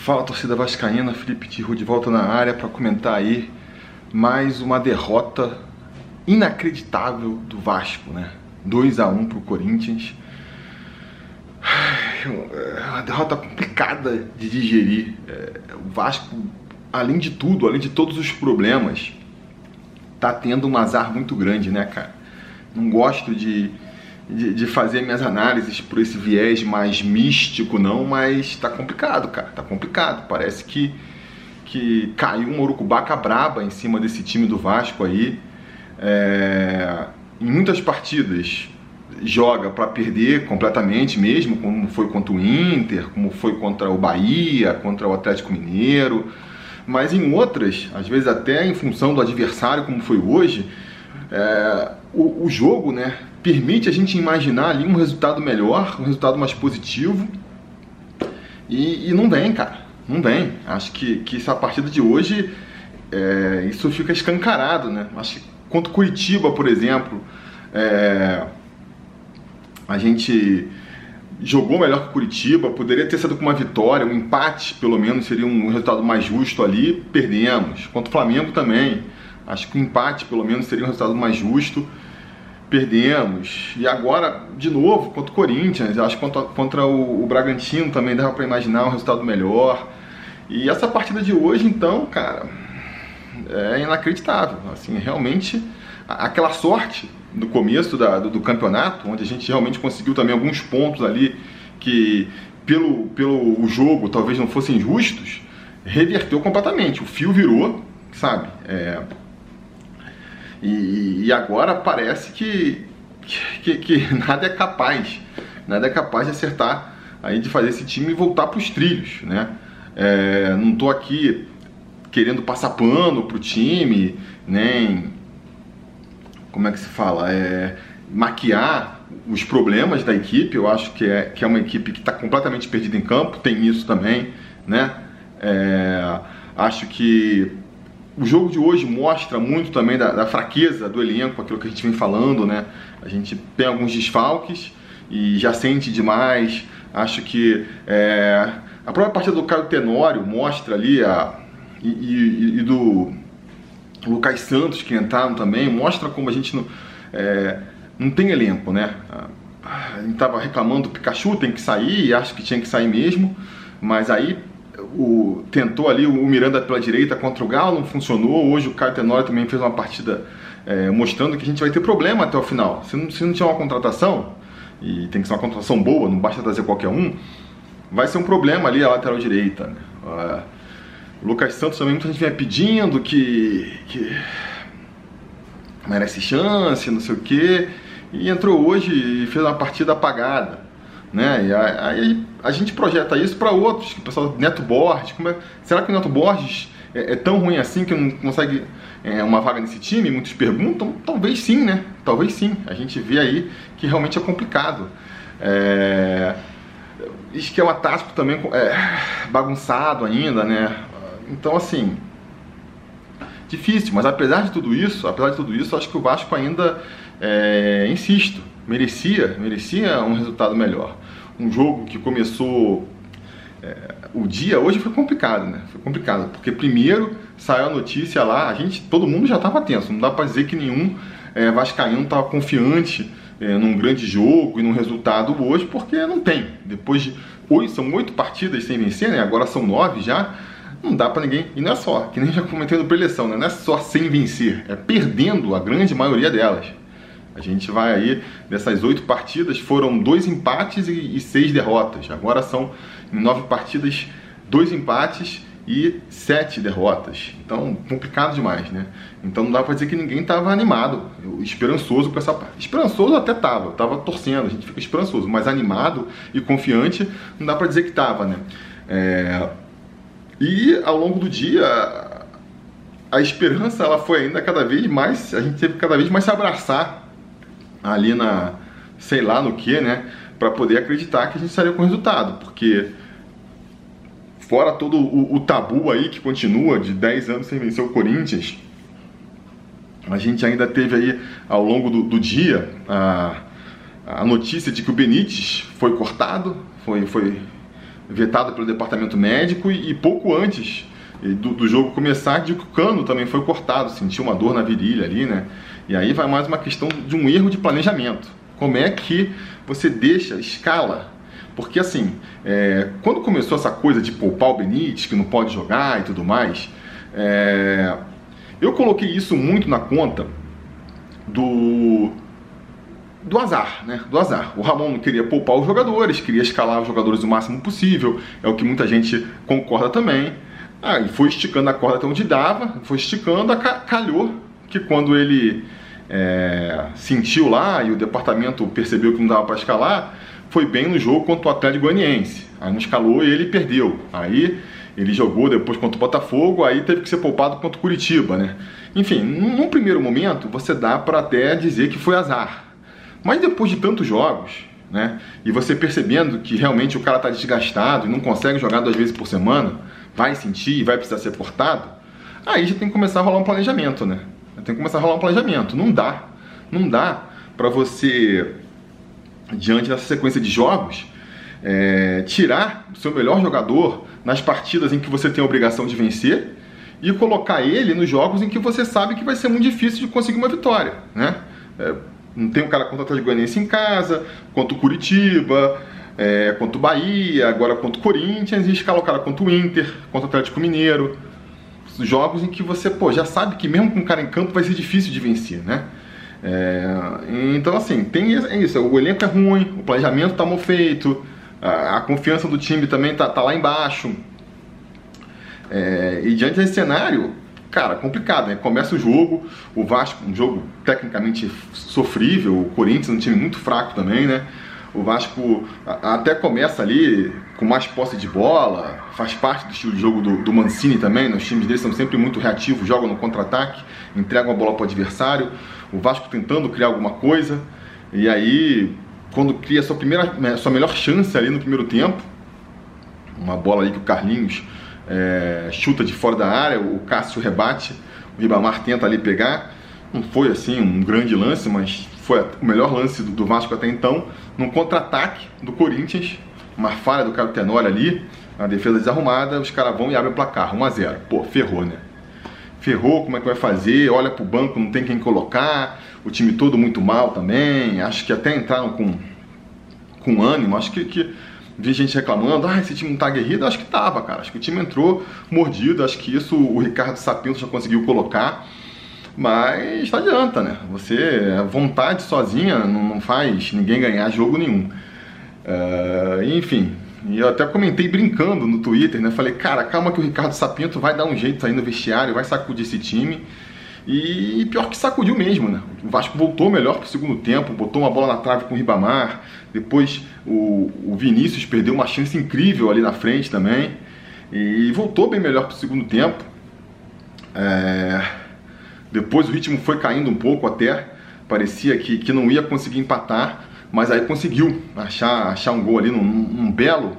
Fala torcida vascaína, Felipe Tirro de volta na área para comentar aí mais uma derrota inacreditável do Vasco, né? 2 a 1 pro Corinthians. É uma derrota complicada de digerir. É, o Vasco, além de tudo, além de todos os problemas, tá tendo um azar muito grande, né, cara? Não gosto de de, de, fazer minhas análises por esse viés mais místico, não, mas tá complicado, cara, tá complicado. Parece que, que caiu uma urucubaca braba em cima desse time do Vasco aí. É, em muitas partidas joga para perder completamente mesmo, como foi contra o Inter, como foi contra o Bahia, contra o Atlético Mineiro. Mas em outras, às vezes até em função do adversário, como foi hoje, é, o, o jogo, né, permite a gente imaginar ali um resultado melhor, um resultado mais positivo. E, e não vem, cara. Não vem. Acho que, que essa partida de hoje, é, isso fica escancarado, né? Acho que contra Curitiba, por exemplo, é, a gente jogou melhor que Curitiba, poderia ter sido com uma vitória, um empate pelo menos seria um resultado mais justo ali, perdemos. Contra o Flamengo também, acho que o empate pelo menos seria um resultado mais justo perdemos. E agora, de novo, contra o Corinthians. Acho que contra, contra o, o Bragantino também dava para imaginar um resultado melhor. E essa partida de hoje, então, cara, é inacreditável. Assim, realmente, aquela sorte no começo da, do, do, campeonato, onde a gente realmente conseguiu também alguns pontos ali que, pelo, pelo jogo, talvez não fossem justos, reverteu completamente. O fio virou, sabe? É, e, e agora parece que, que, que, nada é capaz, nada é capaz de acertar, aí de fazer esse time voltar para os trilhos, né? É, não estou aqui querendo passar pano pro time, nem como é que se fala, é, maquiar os problemas da equipe. Eu acho que é, que é uma equipe que está completamente perdida em campo, tem isso também, né? É, acho que o jogo de hoje mostra muito também da, da, fraqueza do elenco, aquilo que a gente vem falando, né? A gente tem alguns desfalques e já sente demais. Acho que é, a própria partida do Caio Tenório mostra ali a, e, e, e, do Lucas Santos que entraram também, mostra como a gente não, é, não tem elenco, né? A gente estava reclamando do Pikachu, tem que sair, acho que tinha que sair mesmo, mas aí o, tentou ali o Miranda pela direita contra o Galo, não funcionou. Hoje o Caio também fez uma partida é, mostrando que a gente vai ter problema até o final. Se não, se não tiver uma contratação, e tem que ser uma contratação boa, não basta trazer qualquer um, vai ser um problema ali a lateral direita. Né? Uh, Lucas Santos também muita gente vinha pedindo que, que merece chance, não sei o quê, e entrou hoje e fez uma partida apagada né? E aí a gente projeta isso para outros, o pessoal Neto Borges, é, será que o Neto Borges é, é, tão ruim assim que não consegue é, uma vaga nesse time? Muitos perguntam, talvez sim, né? Talvez sim. A gente vê aí que realmente é complicado. É... Esquema tático também é bagunçado ainda, né? Então assim, difícil, mas apesar de tudo isso, apesar de tudo isso, acho que o Vasco ainda, é, insisto, merecia, merecia um resultado melhor. Um jogo que começou é, o dia hoje foi complicado, né? Foi complicado porque primeiro saiu a notícia lá, a gente, todo mundo já estava tenso. Não dá para dizer que nenhum é, vascaíno estava confiante é, num grande jogo e num resultado hoje, porque não tem. Depois de oito, são oito partidas sem vencer, né? Agora são nove já. Não dá para ninguém. E não é só, que nem já comentei no preleção, né? Não é só sem vencer, é perdendo a grande maioria delas. A gente vai aí, dessas oito partidas, foram dois empates e, seis derrotas. Agora são, em nove partidas, dois empates e sete derrotas. Então, complicado demais, né? Então não dá pra dizer que ninguém estava animado, esperançoso com essa parte. Esperançoso até tava, tava torcendo, a gente fica esperançoso, mas animado e confiante não dá pra dizer que tava, né? É... E ao longo do dia, a esperança ela foi ainda cada vez mais, a gente teve cada vez mais se abraçar ali na, sei lá no que, né? Para poder acreditar que a gente sairia com resultado, porque fora todo o, o, tabu aí que continua de 10 anos sem vencer o Corinthians, a gente ainda teve aí ao longo do, do dia a, a notícia de que o Benítez foi cortado, foi, foi vetado pelo departamento médico e, e pouco antes do, do, jogo começar, de que o cano também foi cortado, sentiu uma dor na virilha ali, né? E aí vai mais uma questão de um erro de planejamento. Como é que você deixa, escala? Porque assim, é, quando começou essa coisa de poupar o Benítez, que não pode jogar e tudo mais, é, eu coloquei isso muito na conta do do azar, né? Do azar. O Ramon não queria poupar os jogadores, queria escalar os jogadores o máximo possível, é o que muita gente concorda também. Aí foi esticando a corda até onde dava, foi esticando, calhou que quando ele é, sentiu lá e o departamento percebeu que não dava para escalar, foi bem no jogo contra o Atlético Goianiense. Aí não escalou e ele perdeu. Aí ele jogou depois contra o Botafogo, aí teve que ser poupado contra o Curitiba, né? Enfim, num primeiro momento você dá para até dizer que foi azar. Mas depois de tantos jogos, né? E você percebendo que realmente o cara está desgastado e não consegue jogar duas vezes por semana, vai sentir e vai precisar ser cortado, aí já tem que começar a rolar um planejamento, né? Tem que começar a rolar um planejamento. Não dá, não dá para você, diante dessa sequência de jogos, é, tirar o seu melhor jogador nas partidas em que você tem a obrigação de vencer e colocar ele nos jogos em que você sabe que vai ser muito difícil de conseguir uma vitória, né? É, não tem um cara contra o Atlético Goianiense em casa, contra o Curitiba, é, contra o Bahia, agora contra o Corinthians, e escala o cara contra o Inter, contra o Atlético Mineiro. Jogos em que você pô, já sabe que mesmo com o cara em campo vai ser difícil de vencer, né? É, então, assim, tem é isso. O elenco é ruim, o planejamento está mal feito, a, a, confiança do time também está tá lá embaixo. É, e diante desse cenário, cara, complicado, né? Começa o jogo, o Vasco, um jogo tecnicamente sofrível, o Corinthians, um time muito fraco também, né? O Vasco até começa ali com mais posse de bola, faz parte do estilo de jogo do, do Mancini também. Né? Os times dele são sempre muito reativos, jogam no contra-ataque, entregam a bola para o adversário. O Vasco tentando criar alguma coisa. E aí, quando cria sua, primeira, né, sua melhor chance ali no primeiro tempo, uma bola aí que o Carlinhos é, chuta de fora da área, o Cássio rebate, o Ribamar tenta ali pegar. Não foi assim um grande lance, mas foi o melhor lance do, Vasco até então, num contra-ataque do Corinthians, uma falha do Caio Tenório ali, a defesa desarrumada, os caras vão e abrem o placar, 1 a 0 Pô, ferrou, né? Ferrou, como é que vai fazer? Olha pro banco, não tem quem colocar, o time todo muito mal também, acho que até entraram com, com ânimo, acho que, que vi gente reclamando, ah, esse time não tá aguerrido, acho que tava, cara, acho que o time entrou mordido, acho que isso o Ricardo Sapinto já conseguiu colocar, mas não adianta, né? Você, a vontade sozinha não, não faz ninguém ganhar jogo nenhum. Uh, enfim, e eu até comentei brincando no Twitter, né? Falei, cara, calma que o Ricardo Sapinto vai dar um jeito aí no vestiário, vai sacudir esse time. E pior que sacudiu mesmo, né? O Vasco voltou melhor pro segundo tempo, botou uma bola na trave com o Ribamar. Depois o, o Vinícius perdeu uma chance incrível ali na frente também. E voltou bem melhor pro segundo tempo. É... Depois o ritmo foi caindo um pouco até, parecia que, que não ia conseguir empatar, mas aí conseguiu achar, achar um gol ali num, belo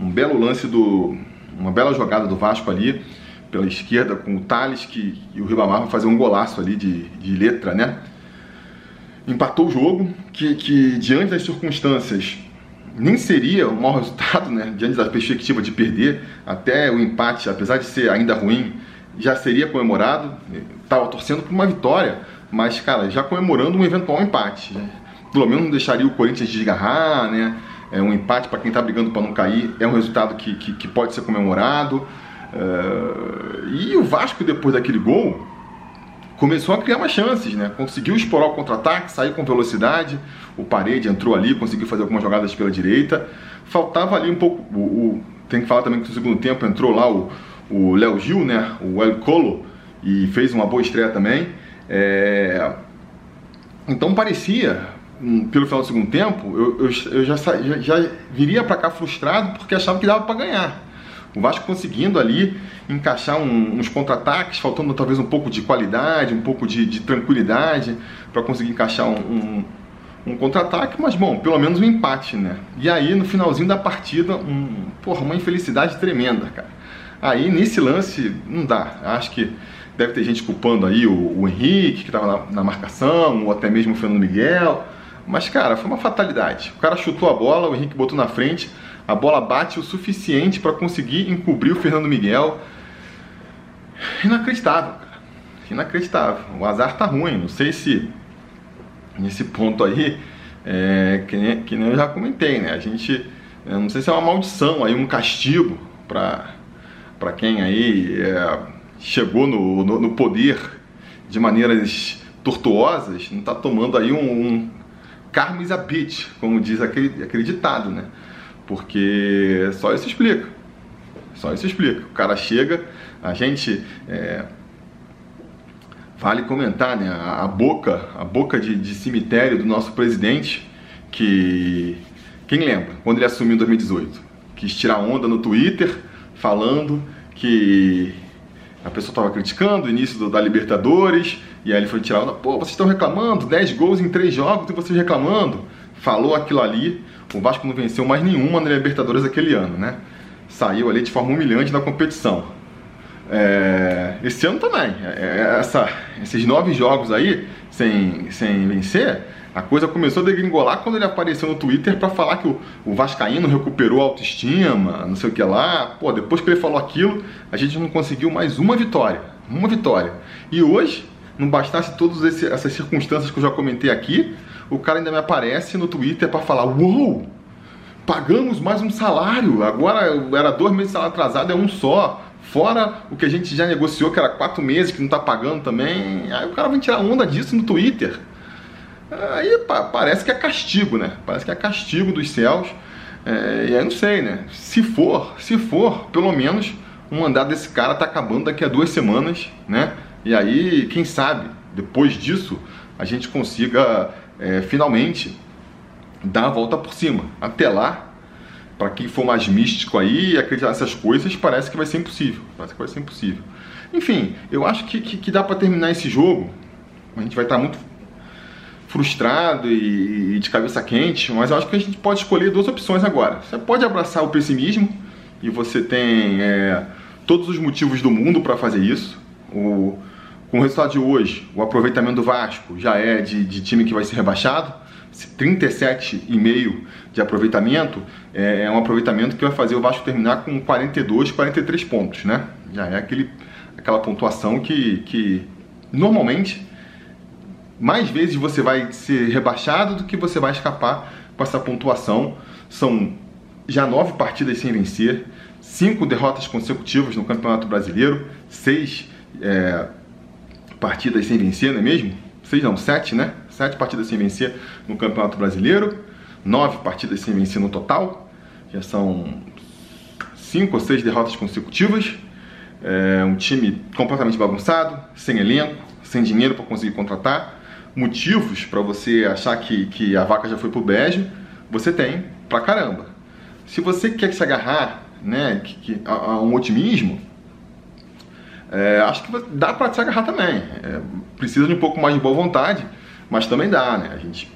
um belo lance do uma bela jogada do Vasco ali pela esquerda com o Thales que e o Ribamar vai fazer um golaço ali de, de letra, né? Empatou o jogo, que, que diante das circunstâncias nem seria um mau resultado, né? Diante da perspectiva de perder, até o empate, apesar de ser ainda ruim, já seria comemorado. Estava torcendo por uma vitória, mas, cara, já comemorando um eventual empate. Né? Pelo menos não deixaria o Corinthians desgarrar, né? É um empate para quem está brigando para não cair é um resultado que, que, que pode ser comemorado. Uh, e o Vasco, depois daquele gol, começou a criar mais chances, né? Conseguiu explorar o contra-ataque, sair com velocidade. O Parede entrou ali, conseguiu fazer algumas jogadas pela direita. Faltava ali um pouco. O, o, tem que falar também que no segundo tempo entrou lá o, o Léo Gil, né? O El Colo, e fez uma boa estreia também. É... Então parecia, hum, pelo final do segundo tempo, eu, eu, eu já, já, viria para cá frustrado porque achava que dava para ganhar. O Vasco conseguindo ali encaixar um, uns contra-ataques, faltando talvez um pouco de qualidade, um pouco de, de tranquilidade para conseguir encaixar um, um, um contra-ataque, mas bom, pelo menos um empate, né? E aí no finalzinho da partida, um, porra, uma infelicidade tremenda, cara. Aí nesse lance não dá. Acho que deve ter gente culpando aí o, o Henrique, que estava na, na, marcação, ou até mesmo o Fernando Miguel. Mas, cara, foi uma fatalidade. O cara chutou a bola, o Henrique botou na frente, a bola bate o suficiente para conseguir encobrir o Fernando Miguel. Inacreditável, cara. Inacreditável. O azar tá ruim. Não sei se nesse ponto aí, é, que, nem, que nem eu já comentei, né? A gente, não sei se é uma maldição aí, um castigo para quem aí é, chegou no, no, no, poder de maneiras tortuosas, não está tomando aí um, um karma is a bitch, como diz aquele, aquele ditado, né? Porque só isso explica. Só isso explica. O cara chega, a gente. É, vale comentar, né? A, a boca, a boca de, de, cemitério do nosso presidente, que. Quem lembra? Quando ele assumiu em 2018? Quis tirar onda no Twitter falando que a pessoa estava criticando o início do, da Libertadores, e aí ele foi tirar onda, pô, vocês estão reclamando, 10 gols em 3 jogos e vocês reclamando. Falou aquilo ali, o Vasco não venceu mais nenhuma na Libertadores aquele ano, né? Saiu ali de forma humilhante da competição. É, esse ano também. É, essa, esses nove jogos aí, sem, sem vencer, a coisa começou a degringolar quando ele apareceu no Twitter para falar que o, o Vascaíno recuperou a autoestima, não sei o que lá. Pô, depois que ele falou aquilo, a gente não conseguiu mais uma vitória. Uma vitória. E hoje, não bastasse todas essas circunstâncias que eu já comentei aqui, o cara ainda me aparece no Twitter para falar: Uou! Pagamos mais um salário, agora era dois meses de salário atrasado, é um só. Fora o que a gente já negociou, que era quatro meses, que não está pagando também. Aí o cara vem tirar onda disso no Twitter. Aí parece que é castigo, né? Parece que é castigo dos céus. É, e aí não sei, né? Se for, se for, pelo menos o mandado desse cara tá acabando daqui a duas semanas, né? E aí, quem sabe, depois disso, a gente consiga é, finalmente dar a volta por cima. Até lá, para quem for mais místico aí e acreditar nessas coisas, parece que vai ser impossível. Parece que vai ser impossível. Enfim, eu acho que, que, que dá para terminar esse jogo. A gente vai estar muito frustrado e, e, de cabeça quente, mas eu acho que a gente pode escolher duas opções agora. Você pode abraçar o pessimismo e você tem é, todos os motivos do mundo para fazer isso. O, com o resultado de hoje, o aproveitamento do Vasco já é de, de time que vai ser rebaixado. 37,5% de aproveitamento é, é, um aproveitamento que vai fazer o Vasco terminar com 42, 43 pontos, né? Já é aquele, aquela pontuação que, que normalmente mais vezes você vai ser rebaixado do que você vai escapar com essa pontuação. São já nove partidas sem vencer, cinco derrotas consecutivas no Campeonato Brasileiro, seis é, partidas sem vencer, não é mesmo? Seis não, sete, né? Sete partidas sem vencer no Campeonato Brasileiro, nove partidas sem vencer no total, já são cinco ou seis derrotas consecutivas. É um time completamente bagunçado, sem elenco, sem dinheiro para conseguir contratar. Motivos para você achar que, que a vaca já foi pro beijo, você tem pra caramba. Se você quer se agarrar né, que, que, a, a um otimismo, é, acho que dá para se agarrar também. É, precisa de um pouco mais de boa vontade, mas também dá, né? A gente.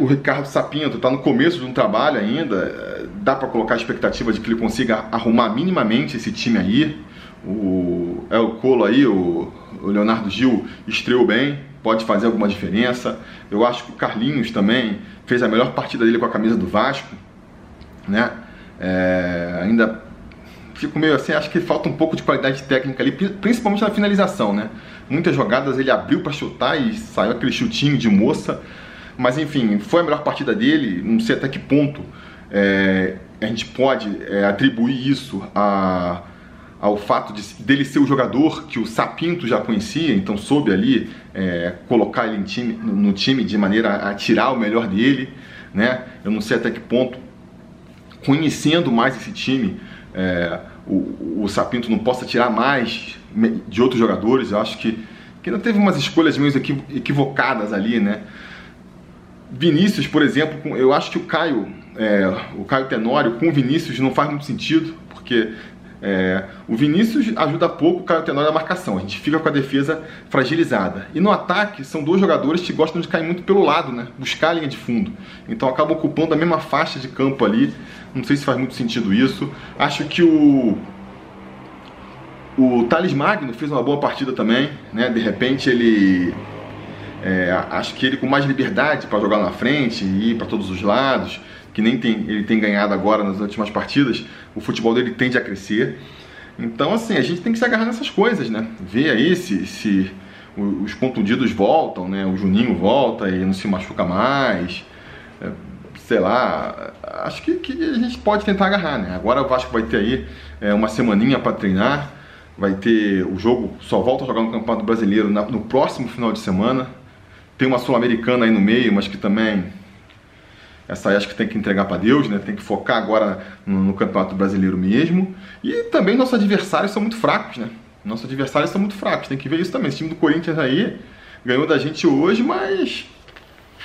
O Ricardo Sapinto está no começo de um trabalho ainda, é, dá para colocar a expectativa de que ele consiga arrumar minimamente esse time aí. O El Colo aí, o, o Leonardo Gil estreou bem, pode fazer alguma diferença. Eu acho que o Carlinhos também fez a melhor partida dele com a camisa do Vasco, né? É, ainda fico meio assim, acho que falta um pouco de qualidade técnica ali, principalmente na finalização, né? Muitas jogadas ele abriu para chutar e saiu aquele chutinho de moça. Mas enfim, foi a melhor partida dele, não sei até que ponto é, a gente pode é, atribuir isso a, ao fato de, dele ser o jogador que o Sapinto já conhecia, então soube ali é, colocar ele time, no, no, time de maneira a tirar o melhor dele, né? Eu não sei até que ponto, conhecendo mais esse time, é, o, o Sapinto não possa tirar mais de outros jogadores. Eu acho que, que ainda teve umas escolhas meio equivocadas ali, né? Vinícius, por exemplo, eu acho que o Caio, é, o Caio Tenório com o Vinícius não faz muito sentido, porque é, o Vinícius ajuda pouco o Caio Tenório na marcação, a gente fica com a defesa fragilizada. E no ataque, são dois jogadores que gostam de cair muito pelo lado, né? buscar a linha de fundo. Então acabam ocupando a mesma faixa de campo ali. Não sei se faz muito sentido isso. Acho que o o Thales Magno fez uma boa partida também, né? De repente ele é, acho que ele com mais liberdade para jogar na frente e ir para todos os lados. Que nem tem, ele tem ganhado agora nas últimas partidas, o futebol dele tende a crescer. Então, assim, a gente tem que se agarrar nessas coisas, né? Ver aí se, se os contundidos voltam, né? O Juninho volta e não se machuca mais. É, sei lá, acho que, que, a gente pode tentar agarrar, né? Agora o Vasco vai ter aí é, uma semaninha para treinar, vai ter o jogo, só volta a jogar no Campeonato Brasileiro na, no próximo final de semana. Tem uma Sul-Americana aí no meio, mas que também essa aí acho que tem que entregar para Deus, né? Tem que focar agora no, Campeonato Brasileiro mesmo. E também nossos adversários são muito fracos, né? Nossos adversários são muito fracos, tem que ver isso também. Esse time do Corinthians aí ganhou da gente hoje, mas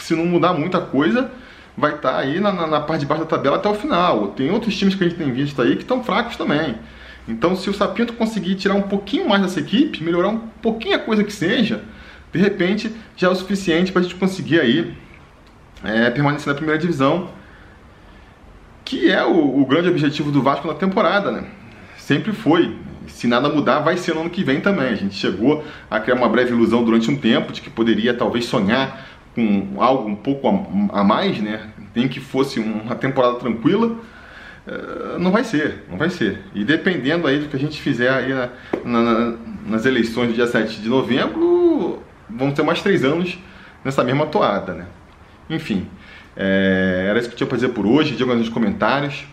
se não mudar muita coisa, vai estar tá aí na, na, na, parte de baixo da tabela até o final. Tem outros times que a gente tem visto aí que estão fracos também. Então, se o Sapinto conseguir tirar um pouquinho mais dessa equipe, melhorar um pouquinho a coisa que seja, de repente já é o suficiente para a gente conseguir aí é, permanecer na primeira divisão, que é o, o, grande objetivo do Vasco na temporada, né? Sempre foi. Se nada mudar, vai ser no ano que vem também. A gente chegou a criar uma breve ilusão durante um tempo de que poderia talvez sonhar com algo um pouco a, a mais, né? Nem que fosse uma temporada tranquila. Uh, não vai ser, não vai ser. E dependendo aí do que a gente fizer aí na, na, nas eleições do dia 7 de novembro, vamos ter mais três anos nessa mesma toada, né? Enfim, é, era isso que eu tinha para dizer por hoje. Diga nos comentários.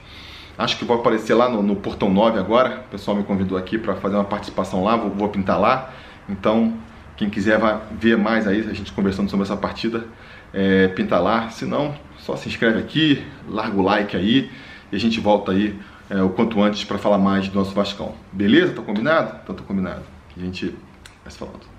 Acho que vou aparecer lá no, no Portão 9 agora. O pessoal me convidou aqui para fazer uma participação lá. Vou, vou, pintar lá. Então, quem quiser vai ver mais aí, a gente conversando sobre essa partida, é, pinta lá. Se não, só se inscreve aqui, larga o like aí e a gente volta aí é, o quanto antes para falar mais do nosso Vascão. Beleza? Tá combinado? Então tá combinado. A gente vai se falando.